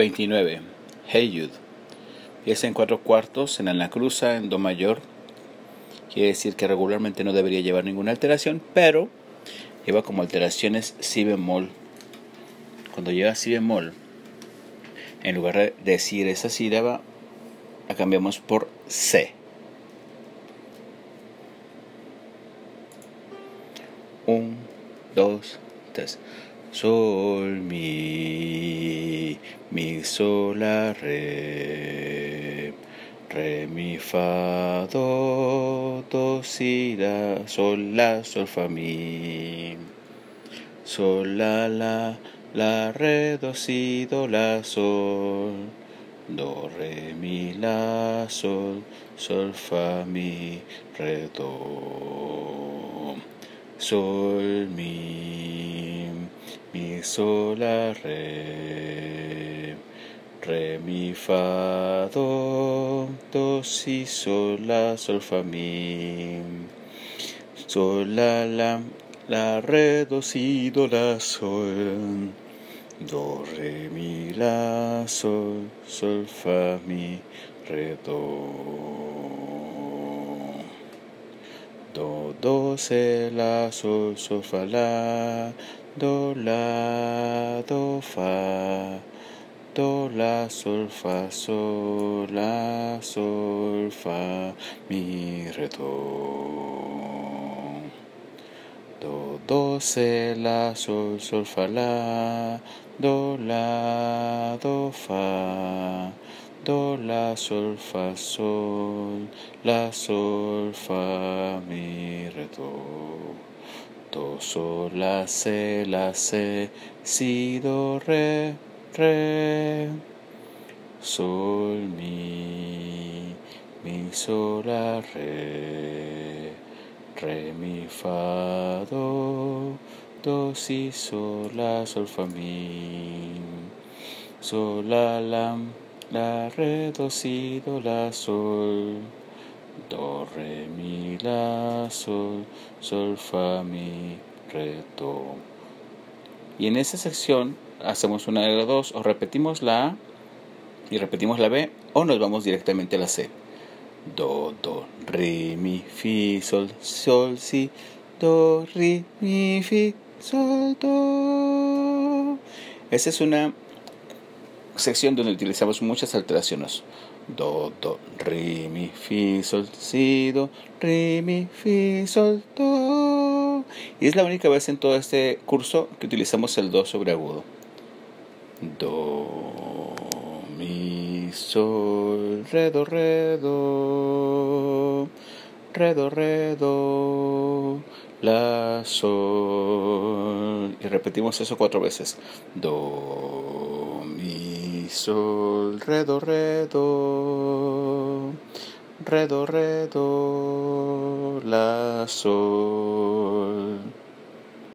29. Hey Jude. Pieza en cuatro cuartos en la cruza en Do mayor. Quiere decir que regularmente no debería llevar ninguna alteración, pero lleva como alteraciones si bemol. Cuando lleva si bemol, en lugar de decir esa sílaba, la cambiamos por C. Un, dos, tres. Sol, mi, mi, sol, la, re, re, mi, fa, do, do, si, la, sol, la, sol, fa, mi, sol, la, la, la, re, do, si, do, la, sol, do, re, mi, la, sol, sol, fa, mi, re, do, sol, mi, sol, la, re, re, mi, fa, do, do, si, sol, la, sol, fa, mi, sol, la, la, la, re, do, si, do, la, sol, do, re, mi, la, sol, sol, fa, mi, re, do. Do, do, se, la, sol, sol, fa, la, do, la, do, fa, do, la, sol, fa, sol, la, sol, fa, mi, re, do. Do, do, se, la, sol, sol, fa, la, do, la, do, fa, do, la, sol, fa, sol, la, sol, fa, mi, re, do. Do, sol, la, se, la, se, si, do, re, re. Sol, mi, mi, sol, la, re. Re, mi, fa, do, do, si, sol, la, sol, fa, mi. Sol, la, la, la, re, do, si, do, la, sol. Do, re, la, sol, sol, fa, mi, re, do. Y en esa sección hacemos una de las dos, o repetimos la A y repetimos la B, o nos vamos directamente a la C. Do, do, re, mi, fi, sol, sol, si, do, re, mi, fi, sol, do. Esa es una sección donde utilizamos muchas alteraciones. Do, do, re, mi, fi, sol, si, do, re, mi, fi, sol, do. Y es la única vez en todo este curso que utilizamos el do sobre agudo. Do, mi, sol, re, do, re, do, re, do, re, do, la, sol. Y repetimos eso cuatro veces. Do, sol, re, do, re, do, re, do, re, do, la, sol.